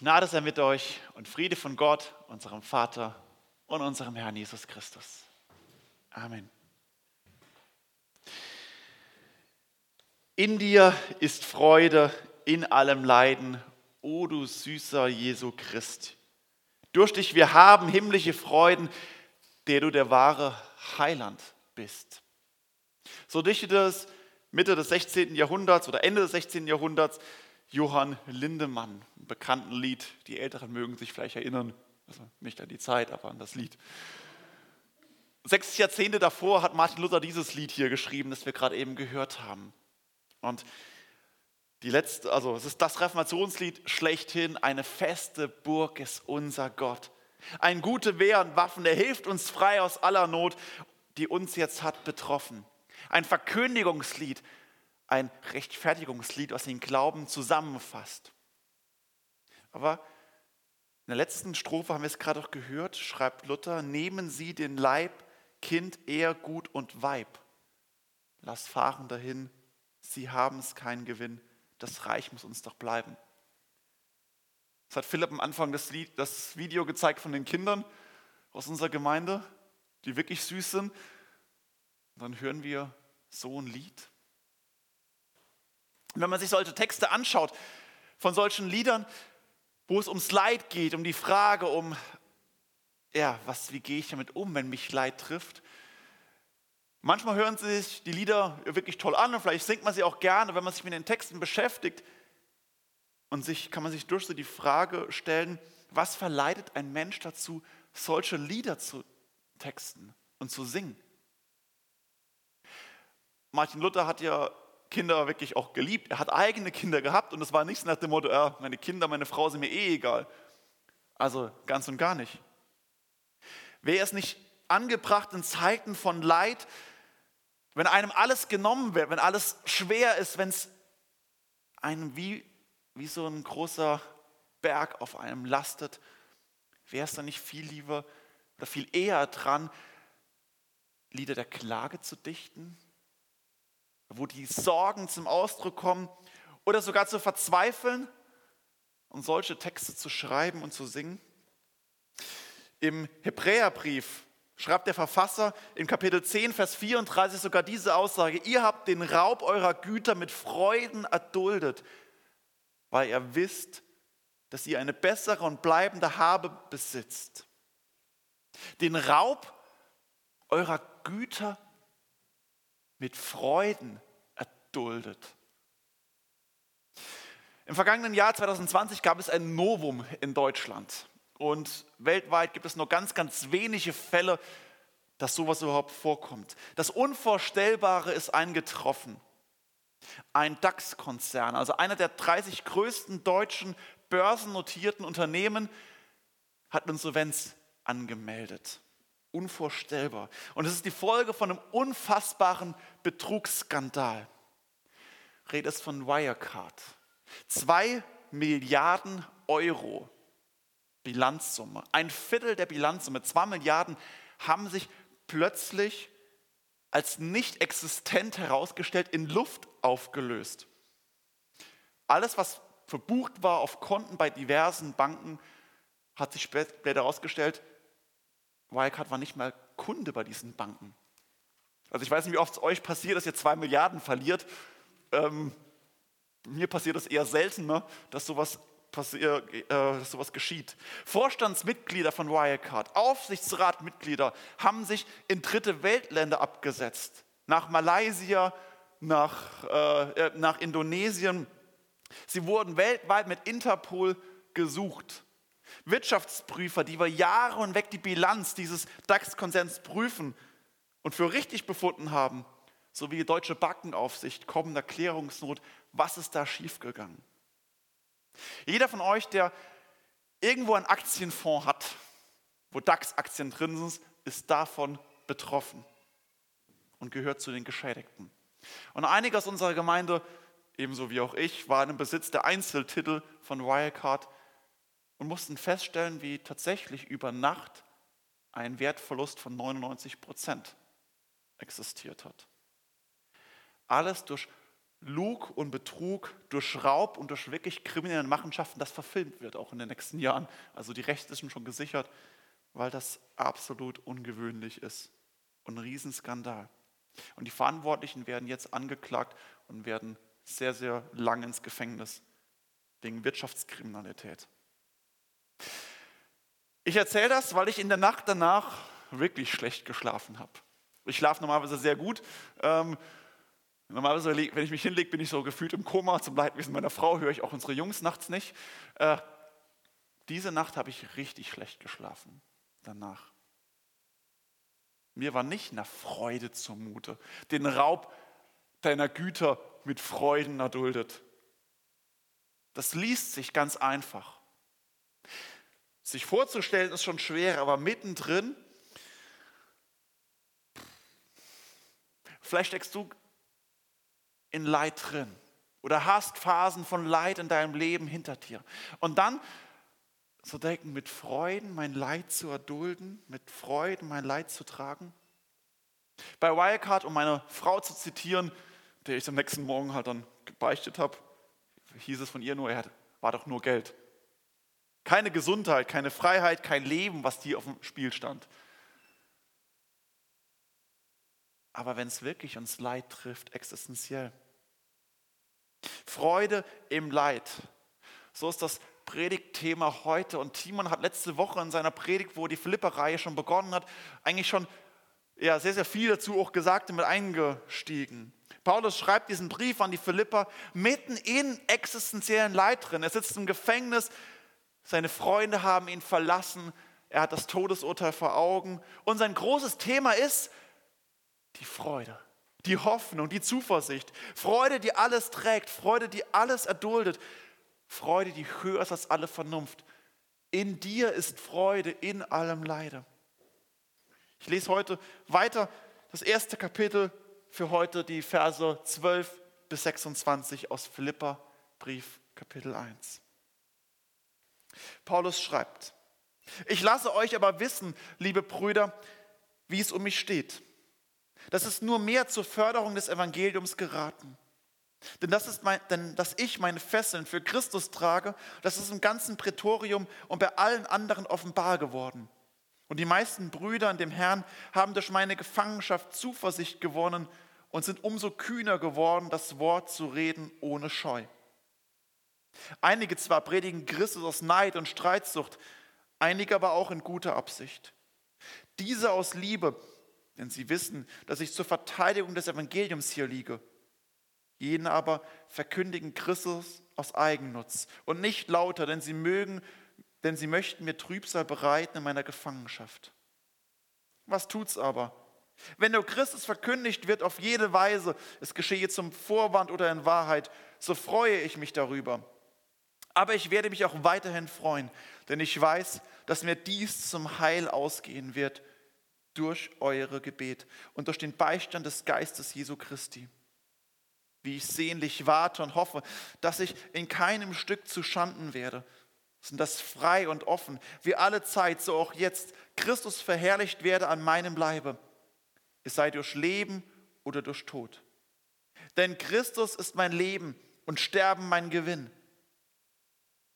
Gnade sei mit euch und Friede von Gott, unserem Vater und unserem Herrn Jesus Christus. Amen. In dir ist Freude in allem Leiden, o du süßer Jesu Christ. Durch dich wir haben himmlische Freuden, der du der wahre Heiland bist. So dichtete es Mitte des 16. Jahrhunderts oder Ende des 16. Jahrhunderts Johann Lindemann, ein bekannten Lied. Die Älteren mögen sich vielleicht erinnern, also nicht an die Zeit, aber an das Lied. Sechs Jahrzehnte davor hat Martin Luther dieses Lied hier geschrieben, das wir gerade eben gehört haben. Und die letzte, also es ist das Reformationslied schlechthin, eine feste Burg ist unser Gott. Ein gute Wehr und Waffen, der hilft uns frei aus aller Not, die uns jetzt hat betroffen. Ein Verkündigungslied, ein Rechtfertigungslied, was den Glauben zusammenfasst. Aber in der letzten Strophe haben wir es gerade auch gehört, schreibt Luther, nehmen Sie den Leib, Kind, Ehr, Gut und Weib. Lass fahren dahin, Sie haben es keinen Gewinn, das Reich muss uns doch bleiben. Das hat Philipp am Anfang das, Lied, das Video gezeigt von den Kindern aus unserer Gemeinde, die wirklich süß sind. Und dann hören wir so ein Lied. Wenn man sich solche Texte anschaut, von solchen Liedern, wo es ums Leid geht, um die Frage, um, ja, was, wie gehe ich damit um, wenn mich Leid trifft? Manchmal hören sich die Lieder wirklich toll an und vielleicht singt man sie auch gerne, wenn man sich mit den Texten beschäftigt. Und sich, kann man sich durch so die Frage stellen, was verleitet ein Mensch dazu, solche Lieder zu texten und zu singen? Martin Luther hat ja Kinder wirklich auch geliebt. Er hat eigene Kinder gehabt und es war nichts nach dem Motto, ja, meine Kinder, meine Frau sind mir eh egal. Also ganz und gar nicht. Wäre es nicht angebracht in Zeiten von Leid, wenn einem alles genommen wird, wenn alles schwer ist, wenn es einem wie, wie so ein großer Berg auf einem lastet, wäre es dann nicht viel lieber oder viel eher dran, Lieder der Klage zu dichten, wo die Sorgen zum Ausdruck kommen oder sogar zu verzweifeln und solche Texte zu schreiben und zu singen. Im Hebräerbrief schreibt der Verfasser in Kapitel 10, Vers 34 sogar diese Aussage, ihr habt den Raub eurer Güter mit Freuden erduldet, weil ihr wisst, dass ihr eine bessere und bleibende Habe besitzt. Den Raub eurer Güter mit Freuden erduldet. Im vergangenen Jahr 2020 gab es ein Novum in Deutschland. Und weltweit gibt es nur ganz, ganz wenige Fälle, dass sowas überhaupt vorkommt. Das Unvorstellbare ist eingetroffen. Ein DAX-Konzern, also einer der 30 größten deutschen börsennotierten Unternehmen, hat Insolvenz angemeldet. Unvorstellbar. Und es ist die Folge von einem unfassbaren Betrugsskandal. Rede es von Wirecard. Zwei Milliarden Euro Bilanzsumme. Ein Viertel der Bilanzsumme, zwei Milliarden, haben sich plötzlich als nicht existent herausgestellt in Luft aufgelöst. Alles, was verbucht war auf Konten bei diversen Banken, hat sich später herausgestellt, Wirecard war nicht mal Kunde bei diesen Banken. Also ich weiß nicht, wie oft es euch passiert, dass ihr zwei Milliarden verliert. Ähm, mir passiert es eher seltener, dass sowas, passiert, äh, dass sowas geschieht. Vorstandsmitglieder von Wirecard, Aufsichtsratmitglieder haben sich in dritte Weltländer abgesetzt. Nach Malaysia, nach, äh, äh nach Indonesien. Sie wurden weltweit mit Interpol gesucht. Wirtschaftsprüfer, die über Jahre hinweg die Bilanz dieses DAX-Konzerns prüfen und für richtig befunden haben, sowie die deutsche Bankenaufsicht, kommen Erklärungsnot, was ist da schiefgegangen? Jeder von euch, der irgendwo einen Aktienfonds hat, wo DAX-Aktien drin sind, ist davon betroffen und gehört zu den Geschädigten. Und einige aus unserer Gemeinde, ebenso wie auch ich, waren im Besitz der Einzeltitel von Wirecard und mussten feststellen, wie tatsächlich über Nacht ein Wertverlust von 99 Prozent existiert hat. Alles durch Lug und Betrug durch Raub und durch wirklich kriminelle Machenschaften, das verfilmt wird, auch in den nächsten Jahren. Also die Rechte sind schon gesichert, weil das absolut ungewöhnlich ist. Und ein Riesenskandal. Und die Verantwortlichen werden jetzt angeklagt und werden sehr, sehr lang ins Gefängnis wegen Wirtschaftskriminalität. Ich erzähle das, weil ich in der Nacht danach wirklich schlecht geschlafen habe. Ich schlafe normalerweise sehr gut. Ähm, normalerweise, wenn ich mich hinlege, bin ich so gefühlt im Koma. Zum Leidwesen meiner Frau höre ich auch unsere Jungs nachts nicht. Äh, diese Nacht habe ich richtig schlecht geschlafen danach. Mir war nicht nach Freude zumute, den Raub deiner Güter mit Freuden erduldet. Das liest sich ganz einfach. Sich vorzustellen ist schon schwer, aber mittendrin, vielleicht steckst du in Leid drin oder hast Phasen von Leid in deinem Leben hinter dir. Und dann zu denken, mit Freuden mein Leid zu erdulden, mit Freuden mein Leid zu tragen. Bei Wirecard, um meine Frau zu zitieren, der ich am nächsten Morgen halt dann gebeichtet habe, hieß es von ihr nur, er war doch nur Geld. Keine Gesundheit, keine Freiheit, kein Leben, was hier auf dem Spiel stand. Aber wenn es wirklich uns Leid trifft, existenziell. Freude im Leid. So ist das Predigtthema heute. Und Timon hat letzte Woche in seiner Predigt, wo die Philipper-Reihe schon begonnen hat, eigentlich schon ja, sehr, sehr viel dazu auch gesagt und mit eingestiegen. Paulus schreibt diesen Brief an die Philipper mitten in existenziellen Leid drin. Er sitzt im Gefängnis, seine Freunde haben ihn verlassen, er hat das Todesurteil vor Augen und sein großes Thema ist die Freude, die Hoffnung, die Zuversicht. Freude, die alles trägt, Freude, die alles erduldet, Freude, die höher ist als alle Vernunft. In dir ist Freude in allem Leide. Ich lese heute weiter das erste Kapitel für heute, die Verse 12 bis 26 aus Philippa Brief Kapitel 1. Paulus schreibt, ich lasse euch aber wissen, liebe Brüder, wie es um mich steht. Das ist nur mehr zur Förderung des Evangeliums geraten. Denn, das ist mein, denn dass ich meine Fesseln für Christus trage, das ist im ganzen Prätorium und bei allen anderen offenbar geworden. Und die meisten Brüder in dem Herrn haben durch meine Gefangenschaft Zuversicht gewonnen und sind umso kühner geworden, das Wort zu reden ohne Scheu. Einige zwar predigen Christus aus Neid und Streitsucht, einige aber auch in guter Absicht. Diese aus Liebe, denn sie wissen, dass ich zur Verteidigung des Evangeliums hier liege. Jene aber verkündigen Christus aus Eigennutz und nicht lauter, denn sie mögen denn sie möchten mir Trübsal bereiten in meiner Gefangenschaft. Was tut's aber? Wenn nur Christus verkündigt wird auf jede Weise, es geschehe zum Vorwand oder in Wahrheit, so freue ich mich darüber. Aber ich werde mich auch weiterhin freuen, denn ich weiß, dass mir dies zum Heil ausgehen wird durch eure Gebet und durch den Beistand des Geistes Jesu Christi. Wie ich sehnlich warte und hoffe, dass ich in keinem Stück zu Schanden werde, sind das frei und offen, wie alle Zeit, so auch jetzt, Christus verherrlicht werde an meinem Leibe, es sei durch Leben oder durch Tod. Denn Christus ist mein Leben und Sterben mein Gewinn.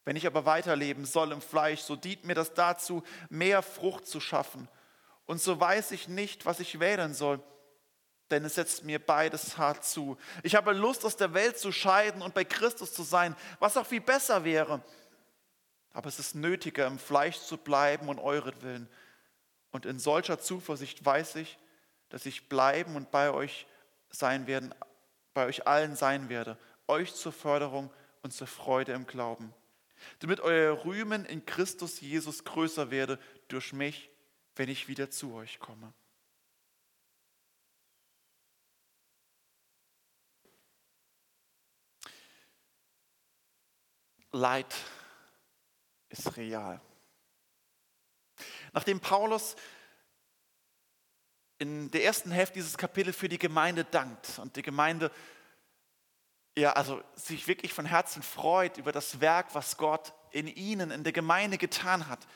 Wenn ich aber weiterleben soll im Fleisch, so dient mir das dazu, mehr Frucht zu schaffen. Und so weiß ich nicht, was ich wählen soll, denn es setzt mir beides hart zu. Ich habe Lust, aus der Welt zu scheiden und bei Christus zu sein, was auch viel besser wäre. Aber es ist nötiger, im Fleisch zu bleiben und euretwillen. Und in solcher Zuversicht weiß ich, dass ich bleiben und bei euch sein werden, bei euch allen sein werde, euch zur Förderung und zur Freude im Glauben. Damit euer Rühmen in Christus Jesus größer werde durch mich, wenn ich wieder zu euch komme. Leid ist real. Nachdem Paulus in der ersten Hälfte dieses Kapitels für die Gemeinde dankt und die Gemeinde ja, also sich wirklich von Herzen freut über das Werk, was Gott in ihnen, in der Gemeinde getan hat,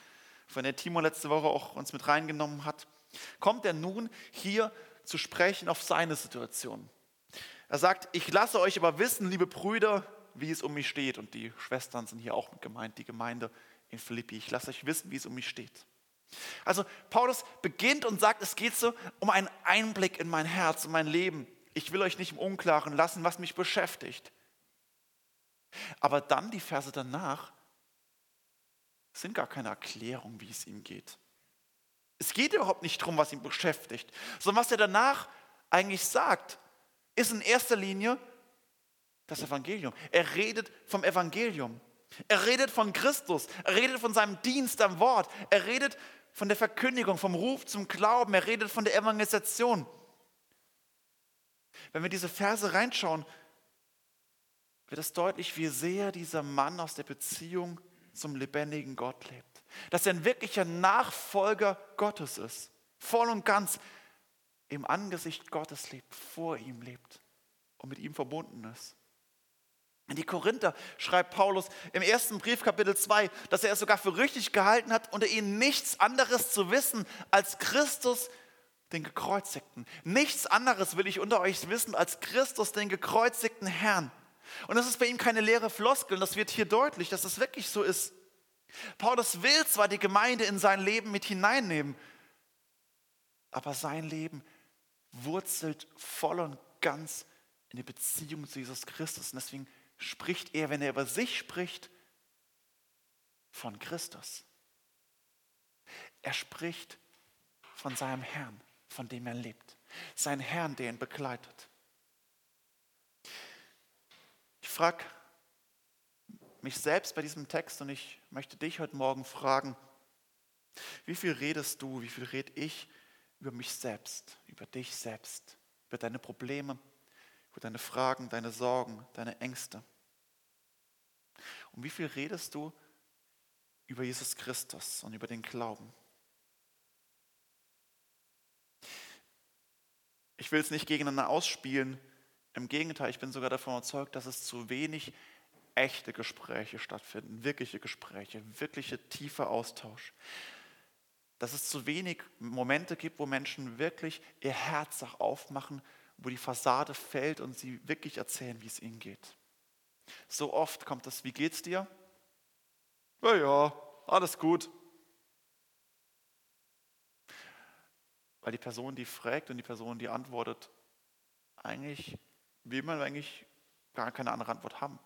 von der Timo letzte Woche auch uns mit reingenommen hat, kommt er nun hier zu sprechen auf seine Situation. Er sagt, ich lasse euch aber wissen, liebe Brüder, wie es um mich steht. Und die Schwestern sind hier auch mit gemeint, die Gemeinde in Philippi. Ich lasse euch wissen, wie es um mich steht. Also Paulus beginnt und sagt, es geht so um einen Einblick in mein Herz, in mein Leben. Ich will euch nicht im Unklaren lassen, was mich beschäftigt. Aber dann die Verse danach sind gar keine Erklärung, wie es ihm geht. Es geht überhaupt nicht darum, was ihn beschäftigt, sondern was er danach eigentlich sagt, ist in erster Linie das Evangelium. Er redet vom Evangelium. Er redet von Christus. Er redet von seinem Dienst am Wort. Er redet von der Verkündigung, vom Ruf zum Glauben. Er redet von der Evangelisation. Wenn wir diese Verse reinschauen, wird es deutlich, wie sehr dieser Mann aus der Beziehung zum lebendigen Gott lebt. Dass er ein wirklicher Nachfolger Gottes ist. Voll und ganz im Angesicht Gottes lebt, vor ihm lebt und mit ihm verbunden ist. In die Korinther schreibt Paulus im ersten Brief Kapitel 2, dass er es sogar für richtig gehalten hat, unter ihnen nichts anderes zu wissen als Christus, den Gekreuzigten. Nichts anderes will ich unter euch wissen als Christus, den gekreuzigten Herrn. Und das ist bei ihm keine leere Floskel, das wird hier deutlich, dass es wirklich so ist. Paulus will zwar die Gemeinde in sein Leben mit hineinnehmen, aber sein Leben wurzelt voll und ganz in die Beziehung zu Jesus Christus. Und deswegen spricht er, wenn er über sich spricht, von Christus. Er spricht von seinem Herrn, von dem er lebt. Sein Herrn, der ihn begleitet. Ich frage mich selbst bei diesem Text und ich möchte dich heute Morgen fragen, wie viel redest du, wie viel rede ich über mich selbst, über dich selbst, über deine Probleme, über deine Fragen, deine Sorgen, deine Ängste. Und wie viel redest du über Jesus Christus und über den Glauben? Ich will es nicht gegeneinander ausspielen. Im Gegenteil, ich bin sogar davon überzeugt, dass es zu wenig echte Gespräche stattfinden, wirkliche Gespräche, wirkliche tiefe Austausch. Dass es zu wenig Momente gibt, wo Menschen wirklich ihr Herz auch aufmachen wo die Fassade fällt und sie wirklich erzählen, wie es ihnen geht. So oft kommt das, wie geht's dir? Ja, ja, alles gut. Weil die Person, die fragt und die Person, die antwortet, eigentlich will man eigentlich gar keine andere Antwort haben.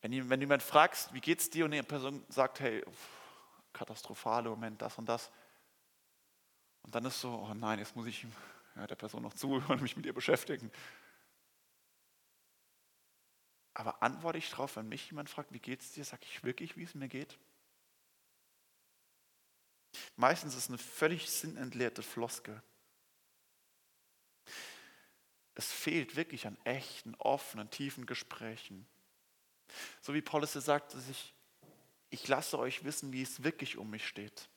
Wenn, wenn jemand fragst, wie geht's dir und die Person sagt, hey, katastrophale Moment, das und das, und dann ist so, oh nein, jetzt muss ich ja, der Person noch zuhören und mich mit ihr beschäftigen. Aber antworte ich darauf, wenn mich jemand fragt, wie geht es dir, sage ich wirklich, wie es mir geht? Meistens ist es eine völlig sinnentleerte Floskel. Es fehlt wirklich an echten, offenen, tiefen Gesprächen. So wie Paulus sagt, dass ich, ich lasse euch wissen, wie es wirklich um mich steht.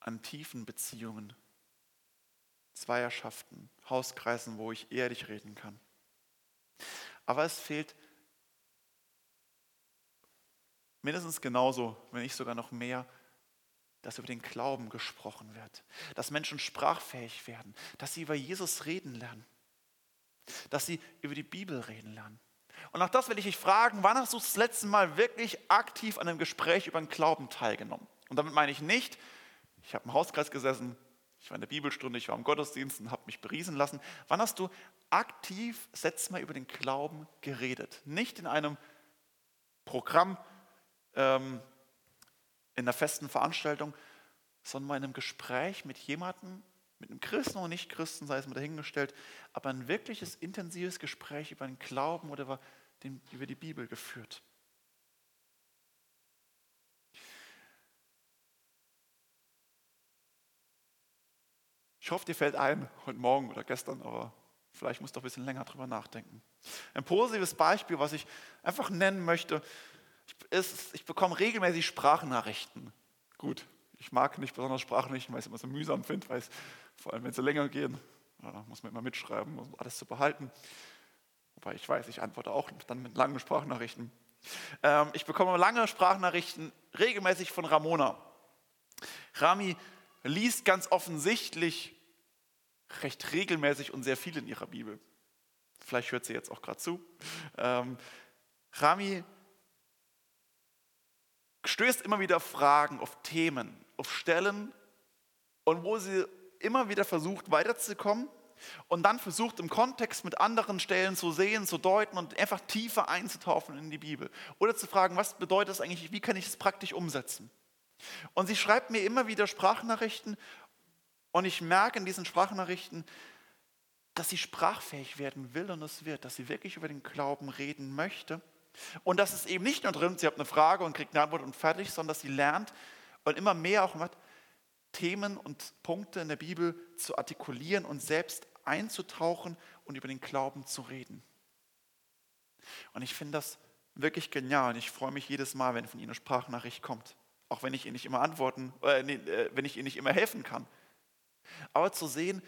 an tiefen Beziehungen, Zweierschaften, Hauskreisen, wo ich ehrlich reden kann. Aber es fehlt mindestens genauso, wenn nicht sogar noch mehr, dass über den Glauben gesprochen wird, dass Menschen sprachfähig werden, dass sie über Jesus reden lernen, dass sie über die Bibel reden lernen. Und auch das will ich dich fragen, wann hast du das letzte Mal wirklich aktiv an einem Gespräch über den Glauben teilgenommen? Und damit meine ich nicht, ich habe im Hauskreis gesessen, ich war in der Bibelstunde, ich war im Gottesdienst und habe mich beriesen lassen. Wann hast du aktiv, setz mal über den Glauben geredet? Nicht in einem Programm, ähm, in einer festen Veranstaltung, sondern mal in einem Gespräch mit jemandem, mit einem Christen oder Nicht-Christen, sei es mal dahingestellt, aber ein wirkliches, intensives Gespräch über den Glauben oder über, den, über die Bibel geführt. Ich hoffe, dir fällt ein, heute Morgen oder gestern, aber vielleicht musst du ein bisschen länger drüber nachdenken. Ein positives Beispiel, was ich einfach nennen möchte, ist, ich bekomme regelmäßig Sprachnachrichten. Gut, ich mag nicht besonders Sprachnachrichten, weil ich es immer so mühsam finde, weil es, vor allem wenn sie länger gehen, ja, muss man immer mitschreiben, um alles zu behalten. Wobei ich weiß, ich antworte auch dann mit langen Sprachnachrichten. Ähm, ich bekomme lange Sprachnachrichten regelmäßig von Ramona. Rami liest ganz offensichtlich recht regelmäßig und sehr viel in ihrer Bibel. Vielleicht hört sie jetzt auch gerade zu. Ähm, Rami stößt immer wieder Fragen auf Themen, auf Stellen und wo sie immer wieder versucht weiterzukommen und dann versucht im Kontext mit anderen Stellen zu sehen, zu deuten und einfach tiefer einzutauchen in die Bibel. Oder zu fragen, was bedeutet das eigentlich, wie kann ich es praktisch umsetzen? Und sie schreibt mir immer wieder Sprachnachrichten und ich merke in diesen Sprachnachrichten, dass sie sprachfähig werden will und es wird, dass sie wirklich über den Glauben reden möchte. Und dass es eben nicht nur drin, sie hat eine Frage und kriegt eine Antwort und fertig, sondern sie lernt und immer mehr auch macht, Themen und Punkte in der Bibel zu artikulieren und selbst einzutauchen und über den Glauben zu reden. Und ich finde das wirklich genial und ich freue mich jedes Mal, wenn von Ihnen eine Sprachnachricht kommt. Auch wenn ich Ihnen nicht immer antworten, äh, nee, äh, wenn ich Ihnen nicht immer helfen kann. Aber zu sehen,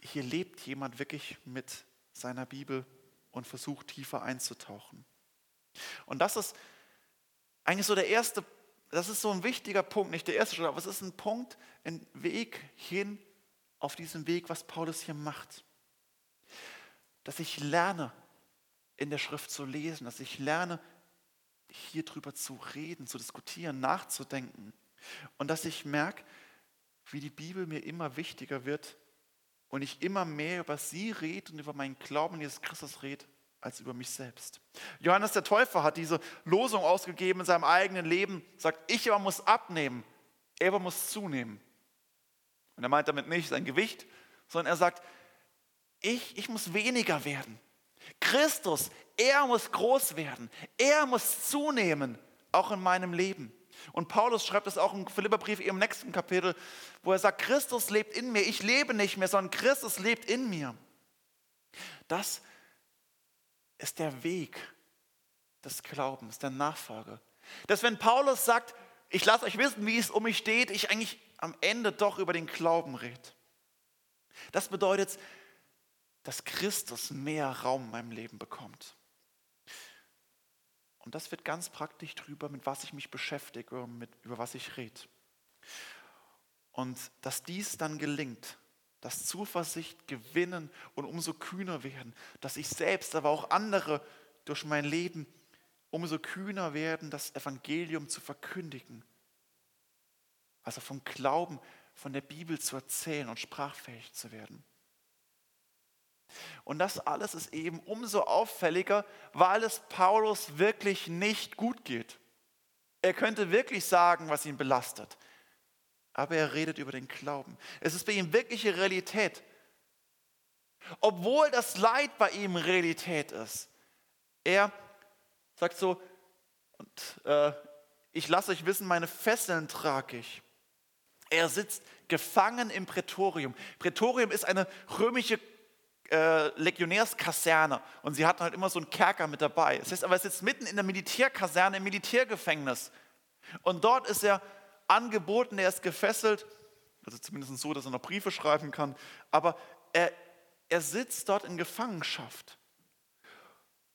hier lebt jemand wirklich mit seiner Bibel und versucht tiefer einzutauchen. Und das ist eigentlich so der erste, das ist so ein wichtiger Punkt, nicht der erste Schritt, aber es ist ein Punkt, ein Weg hin auf diesem Weg, was Paulus hier macht. Dass ich lerne, in der Schrift zu lesen, dass ich lerne, hier drüber zu reden, zu diskutieren, nachzudenken. Und dass ich merke, wie die Bibel mir immer wichtiger wird und ich immer mehr über sie rede und über meinen Glauben in Jesus Christus rede, als über mich selbst. Johannes der Täufer hat diese Losung ausgegeben in seinem eigenen Leben, sagt, ich aber muss abnehmen, er aber muss zunehmen. Und er meint damit nicht sein Gewicht, sondern er sagt, ich, ich muss weniger werden. Christus, er muss groß werden. Er muss zunehmen, auch in meinem Leben. Und Paulus schreibt es auch im Philipperbrief im nächsten Kapitel, wo er sagt, Christus lebt in mir. Ich lebe nicht mehr, sondern Christus lebt in mir. Das ist der Weg des Glaubens, der Nachfolge. Dass wenn Paulus sagt, ich lasse euch wissen, wie es um mich steht, ich eigentlich am Ende doch über den Glauben redet. Das bedeutet, dass Christus mehr Raum in meinem Leben bekommt. Und das wird ganz praktisch drüber, mit was ich mich beschäftige mit, über was ich rede. Und dass dies dann gelingt, dass Zuversicht gewinnen und umso kühner werden, dass ich selbst, aber auch andere durch mein Leben umso kühner werden, das Evangelium zu verkündigen. Also vom Glauben, von der Bibel zu erzählen und sprachfähig zu werden. Und das alles ist eben umso auffälliger, weil es Paulus wirklich nicht gut geht. Er könnte wirklich sagen, was ihn belastet. Aber er redet über den Glauben. Es ist bei ihm wirkliche Realität. Obwohl das Leid bei ihm Realität ist. Er sagt so, und äh, ich lasse euch wissen, meine Fesseln trage ich. Er sitzt gefangen im Prätorium. Prätorium ist eine römische äh, Legionärskaserne und sie hatten halt immer so einen Kerker mit dabei. Das heißt aber, er sitzt mitten in der Militärkaserne, im Militärgefängnis. Und dort ist er angeboten, er ist gefesselt, also zumindest so, dass er noch Briefe schreiben kann, aber er, er sitzt dort in Gefangenschaft.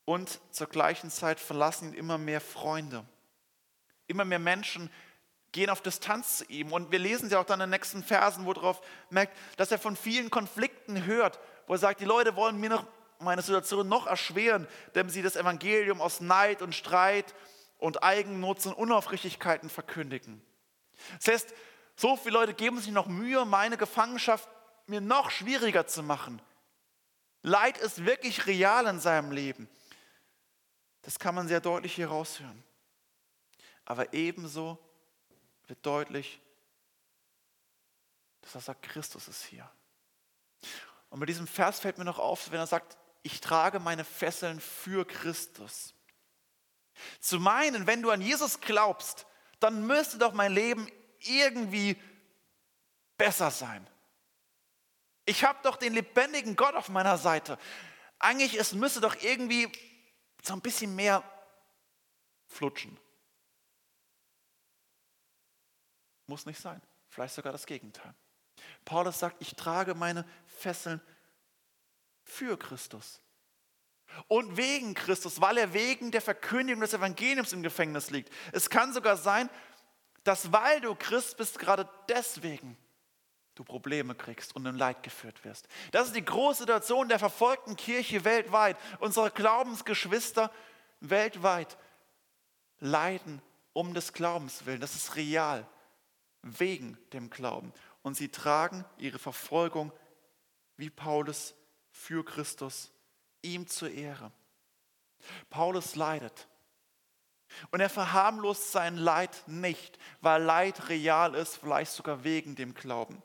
Und zur gleichen Zeit verlassen ihn immer mehr Freunde. Immer mehr Menschen gehen auf Distanz zu ihm. Und wir lesen ja auch dann in den nächsten Versen, wo darauf merkt, dass er von vielen Konflikten hört wo er sagt, die Leute wollen mir noch meine Situation noch erschweren, indem sie das Evangelium aus Neid und Streit und Eigennutz und Unaufrichtigkeiten verkündigen. Das heißt, so viele Leute geben sich noch Mühe, meine Gefangenschaft mir noch schwieriger zu machen. Leid ist wirklich real in seinem Leben. Das kann man sehr deutlich hier raushören. Aber ebenso wird deutlich, dass er sagt, Christus ist hier. Und mit diesem Vers fällt mir noch auf, wenn er sagt, ich trage meine Fesseln für Christus. Zu meinen, wenn du an Jesus glaubst, dann müsste doch mein Leben irgendwie besser sein. Ich habe doch den lebendigen Gott auf meiner Seite. Eigentlich, es müsste doch irgendwie so ein bisschen mehr flutschen. Muss nicht sein. Vielleicht sogar das Gegenteil. Paulus sagt, ich trage meine Fesseln für Christus. Und wegen Christus, weil er wegen der Verkündigung des Evangeliums im Gefängnis liegt. Es kann sogar sein, dass weil du Christ bist, gerade deswegen du Probleme kriegst und in Leid geführt wirst. Das ist die große Situation der verfolgten Kirche weltweit. Unsere Glaubensgeschwister weltweit leiden um des Glaubens willen. Das ist real, wegen dem Glauben. Und sie tragen ihre Verfolgung wie Paulus für Christus, ihm zur Ehre. Paulus leidet. Und er verharmlost sein Leid nicht, weil Leid real ist, vielleicht sogar wegen dem Glauben.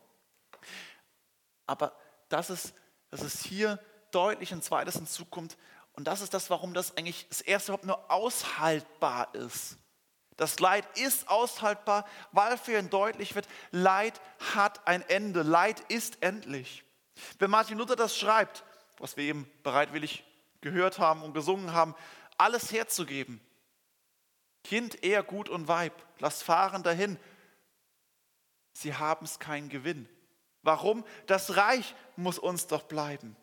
Aber das ist, das ist hier deutlich ein zweites hinzukommt. Und das ist das, warum das eigentlich das erste überhaupt nur aushaltbar ist. Das Leid ist aushaltbar, weil für ihn deutlich wird, Leid hat ein Ende, Leid ist endlich. Wenn Martin Luther das schreibt, was wir eben bereitwillig gehört haben und gesungen haben, alles herzugeben, Kind, eher Gut und Weib, lass fahren dahin, sie haben es keinen Gewinn. Warum? Das Reich muss uns doch bleiben.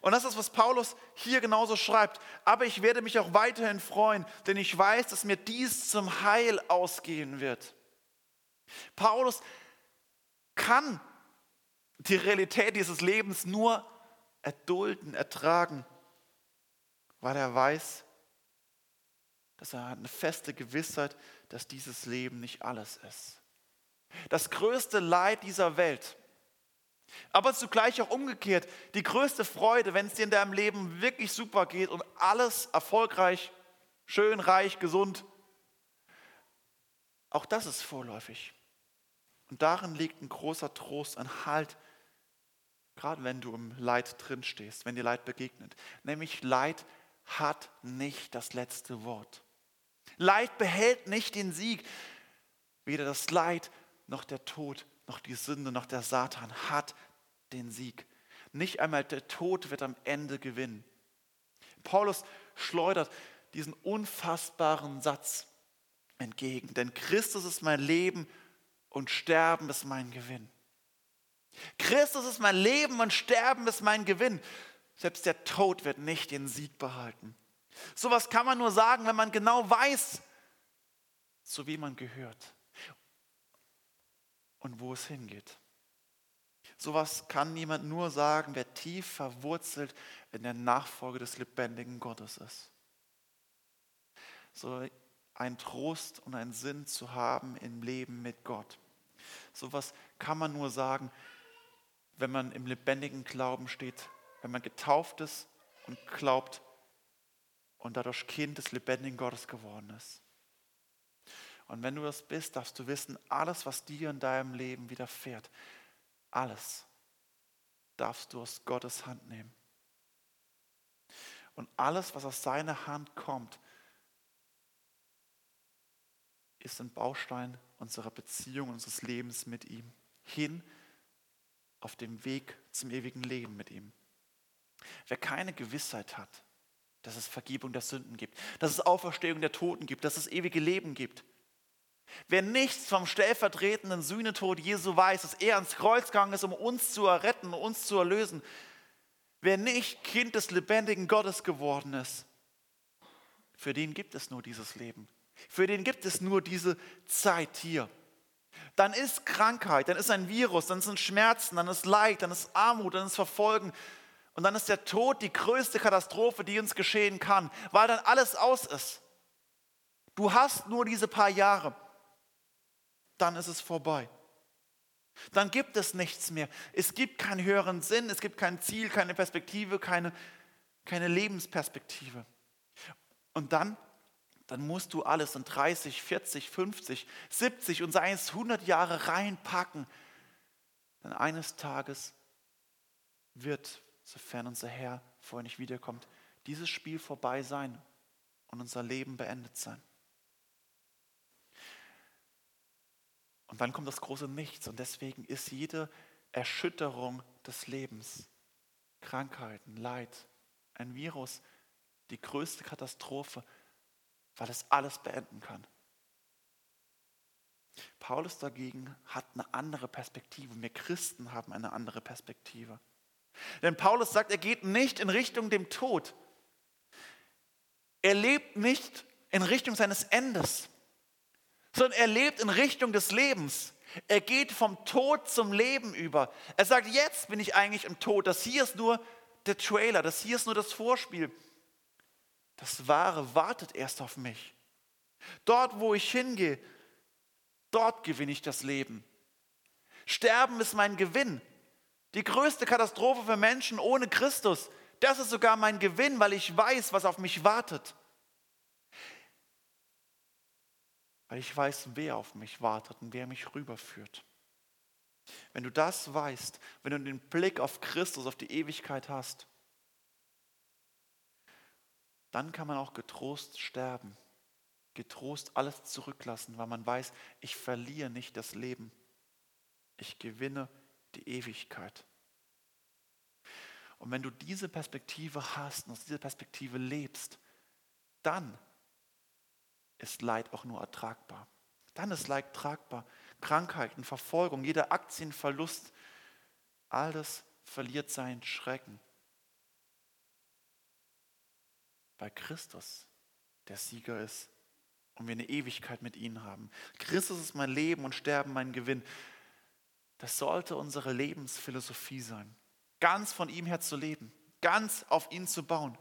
Und das ist, was Paulus hier genauso schreibt. Aber ich werde mich auch weiterhin freuen, denn ich weiß, dass mir dies zum Heil ausgehen wird. Paulus kann die Realität dieses Lebens nur erdulden, ertragen, weil er weiß, dass er hat eine feste Gewissheit, dass dieses Leben nicht alles ist. Das größte Leid dieser Welt aber zugleich auch umgekehrt, die größte Freude, wenn es dir in deinem Leben wirklich super geht und alles erfolgreich, schön, reich, gesund, auch das ist vorläufig. Und darin liegt ein großer Trost, ein Halt, gerade wenn du im Leid drinstehst, wenn dir Leid begegnet. Nämlich Leid hat nicht das letzte Wort. Leid behält nicht den Sieg. Weder das Leid noch der Tod noch die Sünde, noch der Satan hat den Sieg. Nicht einmal der Tod wird am Ende gewinnen. Paulus schleudert diesen unfassbaren Satz entgegen. Denn Christus ist mein Leben und Sterben ist mein Gewinn. Christus ist mein Leben und Sterben ist mein Gewinn. Selbst der Tod wird nicht den Sieg behalten. Sowas kann man nur sagen, wenn man genau weiß, zu wem man gehört und wo es hingeht. Sowas kann niemand nur sagen, wer tief verwurzelt in der Nachfolge des lebendigen Gottes ist. So ein Trost und ein Sinn zu haben im Leben mit Gott. Sowas kann man nur sagen, wenn man im lebendigen Glauben steht, wenn man getauft ist und glaubt und dadurch Kind des lebendigen Gottes geworden ist. Und wenn du das bist, darfst du wissen, alles, was dir in deinem Leben widerfährt, alles darfst du aus Gottes Hand nehmen. Und alles, was aus seiner Hand kommt, ist ein Baustein unserer Beziehung, unseres Lebens mit ihm, hin auf dem Weg zum ewigen Leben mit ihm. Wer keine Gewissheit hat, dass es Vergebung der Sünden gibt, dass es Auferstehung der Toten gibt, dass es ewige Leben gibt, Wer nichts vom stellvertretenden Sühnetod Jesu weiß, dass er ans Kreuz gegangen ist, um uns zu erretten, uns zu erlösen, wer nicht Kind des lebendigen Gottes geworden ist, für den gibt es nur dieses Leben. Für den gibt es nur diese Zeit hier. Dann ist Krankheit, dann ist ein Virus, dann sind Schmerzen, dann ist Leid, dann ist Armut, dann ist Verfolgen. Und dann ist der Tod die größte Katastrophe, die uns geschehen kann, weil dann alles aus ist. Du hast nur diese paar Jahre dann ist es vorbei. Dann gibt es nichts mehr. Es gibt keinen höheren Sinn, es gibt kein Ziel, keine Perspektive, keine, keine Lebensperspektive. Und dann, dann musst du alles in 30, 40, 50, 70 und sei es 100 Jahre reinpacken. Denn eines Tages wird, sofern unser Herr vorher nicht wiederkommt, dieses Spiel vorbei sein und unser Leben beendet sein. Und dann kommt das große Nichts. Und deswegen ist jede Erschütterung des Lebens, Krankheiten, Leid, ein Virus, die größte Katastrophe, weil es alles beenden kann. Paulus dagegen hat eine andere Perspektive. Wir Christen haben eine andere Perspektive. Denn Paulus sagt, er geht nicht in Richtung dem Tod. Er lebt nicht in Richtung seines Endes, sondern er lebt in Richtung des Lebens. Er geht vom Tod zum Leben über. Er sagt, jetzt bin ich eigentlich im Tod. Das hier ist nur der Trailer, das hier ist nur das Vorspiel. Das Wahre wartet erst auf mich. Dort, wo ich hingehe, dort gewinne ich das Leben. Sterben ist mein Gewinn. Die größte Katastrophe für Menschen ohne Christus, das ist sogar mein Gewinn, weil ich weiß, was auf mich wartet. Weil ich weiß, wer auf mich wartet und wer mich rüberführt. Wenn du das weißt, wenn du den Blick auf Christus, auf die Ewigkeit hast, dann kann man auch getrost sterben, getrost alles zurücklassen, weil man weiß, ich verliere nicht das Leben, ich gewinne die Ewigkeit. Und wenn du diese Perspektive hast und aus dieser Perspektive lebst, dann ist Leid auch nur ertragbar. Dann ist Leid tragbar. Krankheiten, Verfolgung, jeder Aktienverlust, alles verliert seinen Schrecken. Weil Christus der Sieger ist und wir eine Ewigkeit mit ihm haben. Christus ist mein Leben und Sterben mein Gewinn. Das sollte unsere Lebensphilosophie sein. Ganz von ihm her zu leben, ganz auf ihn zu bauen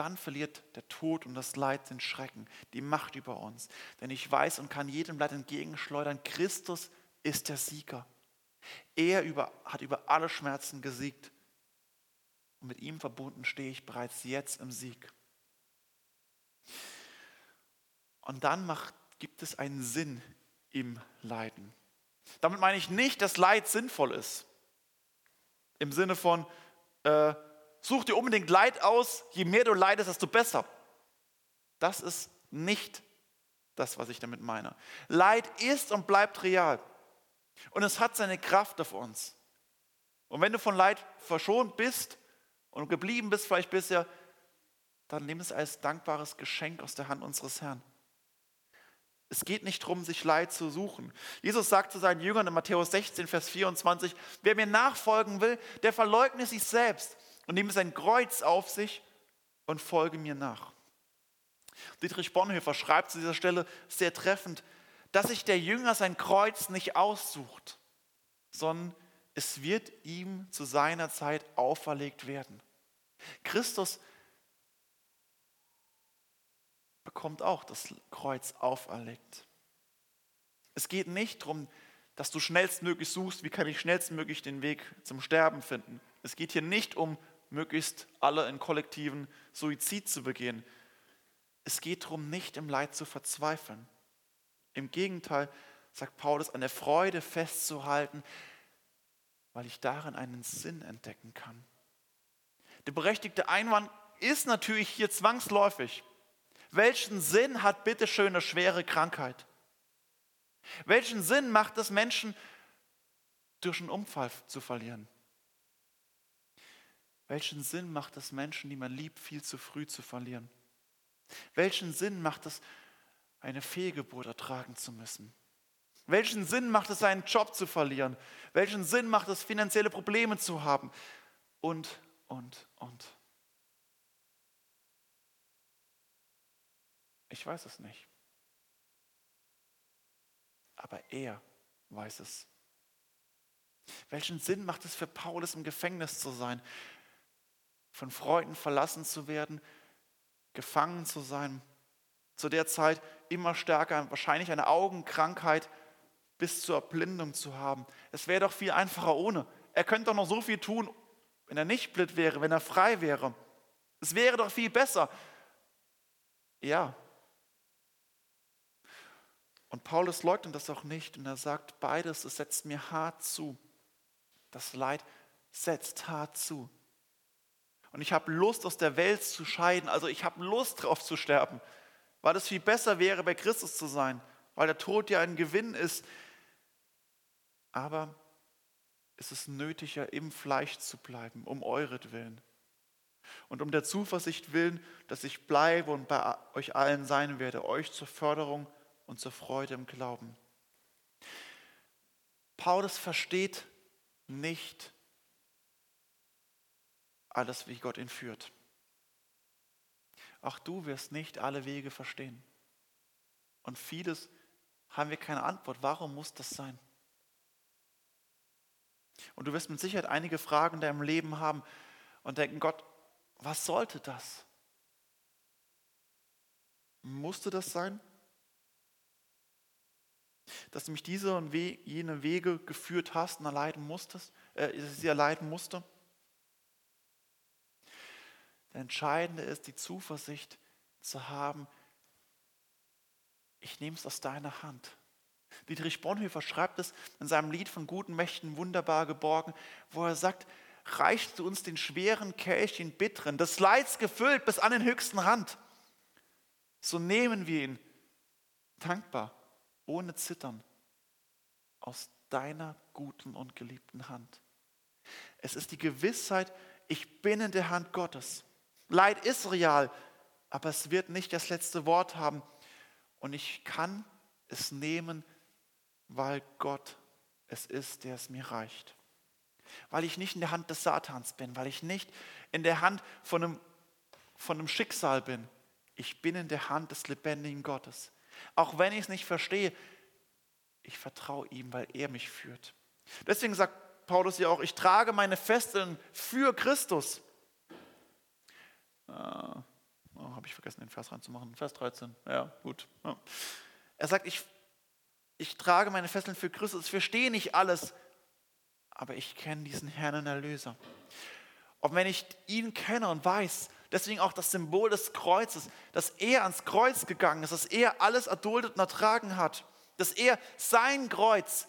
dann verliert der Tod und das Leid den Schrecken, die Macht über uns. Denn ich weiß und kann jedem Leid entgegenschleudern, Christus ist der Sieger. Er über, hat über alle Schmerzen gesiegt. Und mit ihm verbunden stehe ich bereits jetzt im Sieg. Und dann macht, gibt es einen Sinn im Leiden. Damit meine ich nicht, dass Leid sinnvoll ist. Im Sinne von, äh, such dir unbedingt Leid aus, je mehr du leidest, desto besser. Das ist nicht das, was ich damit meine. Leid ist und bleibt real. Und es hat seine Kraft auf uns. Und wenn du von Leid verschont bist und geblieben bist vielleicht bisher, dann nimm es als dankbares Geschenk aus der Hand unseres Herrn. Es geht nicht darum, sich Leid zu suchen. Jesus sagt zu seinen Jüngern in Matthäus 16, Vers 24, wer mir nachfolgen will, der verleugne sich selbst und nehme sein Kreuz auf sich und folge mir nach. Dietrich Bonhoeffer schreibt zu dieser Stelle sehr treffend, dass sich der Jünger sein Kreuz nicht aussucht, sondern es wird ihm zu seiner Zeit auferlegt werden. Christus bekommt auch das Kreuz auferlegt. Es geht nicht darum, dass du schnellstmöglich suchst, wie kann ich schnellstmöglich den Weg zum Sterben finden. Es geht hier nicht um möglichst alle in kollektiven Suizid zu begehen. Es geht darum, nicht im Leid zu verzweifeln. Im Gegenteil, sagt Paulus, an der Freude festzuhalten, weil ich darin einen Sinn entdecken kann. Der berechtigte Einwand ist natürlich hier zwangsläufig. Welchen Sinn hat bitte eine schwere Krankheit? Welchen Sinn macht es Menschen, durch einen Unfall zu verlieren? Welchen Sinn macht es Menschen, die man liebt, viel zu früh zu verlieren? Welchen Sinn macht es, eine Fehlgeburt ertragen zu müssen? Welchen Sinn macht es, einen Job zu verlieren? Welchen Sinn macht es, finanzielle Probleme zu haben? Und, und, und. Ich weiß es nicht. Aber er weiß es. Welchen Sinn macht es für Paulus im Gefängnis zu sein? Von Freunden verlassen zu werden, gefangen zu sein. Zu der Zeit immer stärker, wahrscheinlich eine Augenkrankheit bis zur Erblindung zu haben. Es wäre doch viel einfacher ohne. Er könnte doch noch so viel tun, wenn er nicht blind wäre, wenn er frei wäre. Es wäre doch viel besser. Ja. Und Paulus leugnet das auch nicht und er sagt, beides, es setzt mir hart zu. Das Leid setzt hart zu. Und ich habe Lust, aus der Welt zu scheiden. Also ich habe Lust, drauf zu sterben, weil es viel besser wäre, bei Christus zu sein, weil der Tod ja ein Gewinn ist. Aber es ist nötiger, im Fleisch zu bleiben, um euretwillen. Und um der Zuversicht willen, dass ich bleibe und bei euch allen sein werde, euch zur Förderung und zur Freude im Glauben. Paulus versteht nicht, alles, wie Gott ihn führt. Auch du wirst nicht alle Wege verstehen. Und vieles haben wir keine Antwort. Warum muss das sein? Und du wirst mit Sicherheit einige Fragen in deinem Leben haben und denken, Gott, was sollte das? Musste das sein? Dass du mich diese und jene Wege geführt hast und erleiden musstest, äh, sie erleiden musste? Der Entscheidende ist, die Zuversicht zu haben, ich nehme es aus deiner Hand. Dietrich Bonhoeffer schreibt es in seinem Lied von guten Mächten wunderbar geborgen, wo er sagt, reichst du uns den schweren Kelch, den bitteren, des Leids gefüllt bis an den höchsten Rand, so nehmen wir ihn dankbar, ohne Zittern, aus deiner guten und geliebten Hand. Es ist die Gewissheit, ich bin in der Hand Gottes. Leid ist real, aber es wird nicht das letzte Wort haben. Und ich kann es nehmen, weil Gott es ist, der es mir reicht. Weil ich nicht in der Hand des Satans bin, weil ich nicht in der Hand von einem, von einem Schicksal bin. Ich bin in der Hand des lebendigen Gottes. Auch wenn ich es nicht verstehe, ich vertraue ihm, weil er mich führt. Deswegen sagt Paulus ja auch, ich trage meine Fesseln für Christus. Ah, oh, Habe ich vergessen, den Vers reinzumachen. Vers 13. Ja, gut. Ja. Er sagt, ich, ich trage meine Fesseln für Christus. Ich verstehe nicht alles, aber ich kenne diesen Herrn und Erlöser. Und wenn ich ihn kenne und weiß, deswegen auch das Symbol des Kreuzes, dass er ans Kreuz gegangen ist, dass er alles erduldet und ertragen hat, dass er sein Kreuz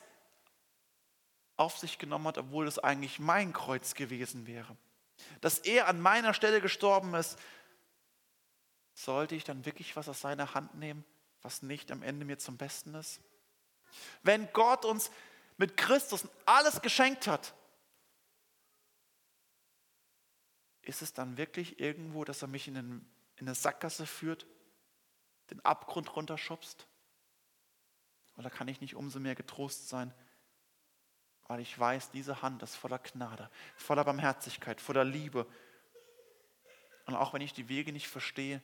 auf sich genommen hat, obwohl es eigentlich mein Kreuz gewesen wäre. Dass er an meiner Stelle gestorben ist, sollte ich dann wirklich was aus seiner Hand nehmen, was nicht am Ende mir zum Besten ist? Wenn Gott uns mit Christus alles geschenkt hat, ist es dann wirklich irgendwo, dass er mich in, den, in eine Sackgasse führt, den Abgrund runterschubst? Oder kann ich nicht umso mehr getrost sein, weil ich weiß, diese Hand ist voller Gnade, voller Barmherzigkeit, voller Liebe. Und auch wenn ich die Wege nicht verstehe,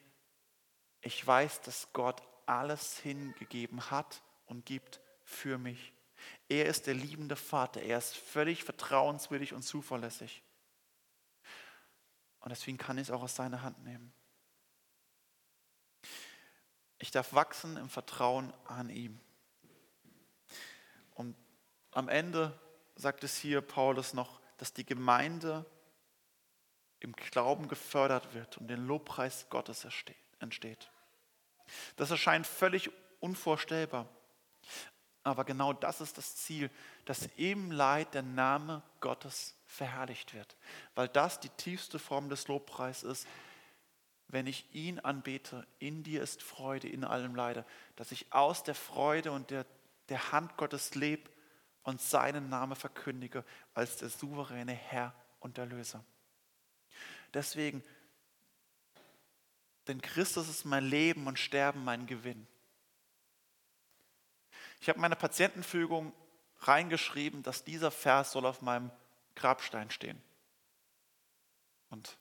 ich weiß, dass Gott alles hingegeben hat und gibt für mich. Er ist der liebende Vater. Er ist völlig vertrauenswürdig und zuverlässig. Und deswegen kann ich es auch aus seiner Hand nehmen. Ich darf wachsen im Vertrauen an ihm. Und am Ende sagt es hier Paulus noch, dass die Gemeinde im Glauben gefördert wird und den Lobpreis Gottes entsteht. Das erscheint völlig unvorstellbar. Aber genau das ist das Ziel, dass im Leid der Name Gottes verherrlicht wird. Weil das die tiefste Form des Lobpreises ist, wenn ich ihn anbete, in dir ist Freude in allem Leide, dass ich aus der Freude und der, der Hand Gottes lebe und seinen Namen verkündige als der souveräne Herr und Erlöser. Deswegen, denn Christus ist mein Leben und Sterben mein Gewinn. Ich habe meine Patientenfügung reingeschrieben, dass dieser Vers soll auf meinem Grabstein stehen. Und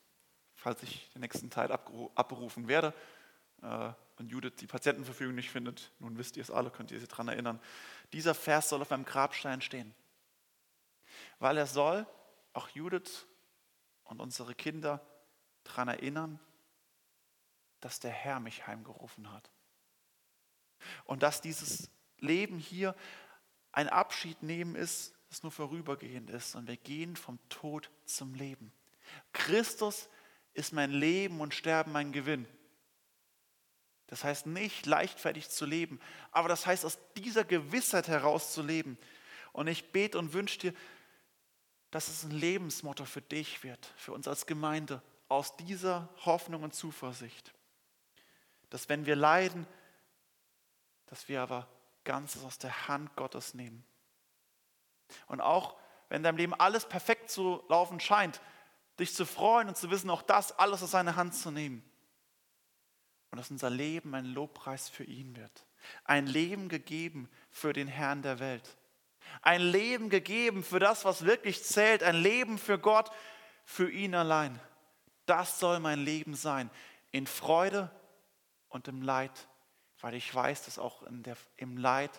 falls ich den nächsten Teil abberufen werde äh, und Judith die Patientenverfügung nicht findet, nun wisst ihr es alle, könnt ihr sie daran erinnern, dieser Vers soll auf meinem Grabstein stehen. Weil er soll auch Judith und unsere Kinder daran erinnern, dass der Herr mich heimgerufen hat. Und dass dieses Leben hier ein Abschied nehmen ist, das nur vorübergehend ist. Und wir gehen vom Tod zum Leben. Christus ist mein Leben und Sterben mein Gewinn. Das heißt nicht leichtfertig zu leben, aber das heißt aus dieser Gewissheit heraus zu leben. Und ich bete und wünsche dir, dass es ein Lebensmotto für dich wird, für uns als Gemeinde, aus dieser Hoffnung und Zuversicht. Dass wenn wir leiden, dass wir aber Ganzes aus der Hand Gottes nehmen. Und auch wenn in deinem Leben alles perfekt zu laufen scheint, dich zu freuen und zu wissen, auch das alles aus seiner Hand zu nehmen. Und dass unser Leben ein Lobpreis für ihn wird. Ein Leben gegeben für den Herrn der Welt. Ein Leben gegeben für das, was wirklich zählt. Ein Leben für Gott, für ihn allein. Das soll mein Leben sein. In Freude und im Leid weil ich weiß, dass auch der, im Leid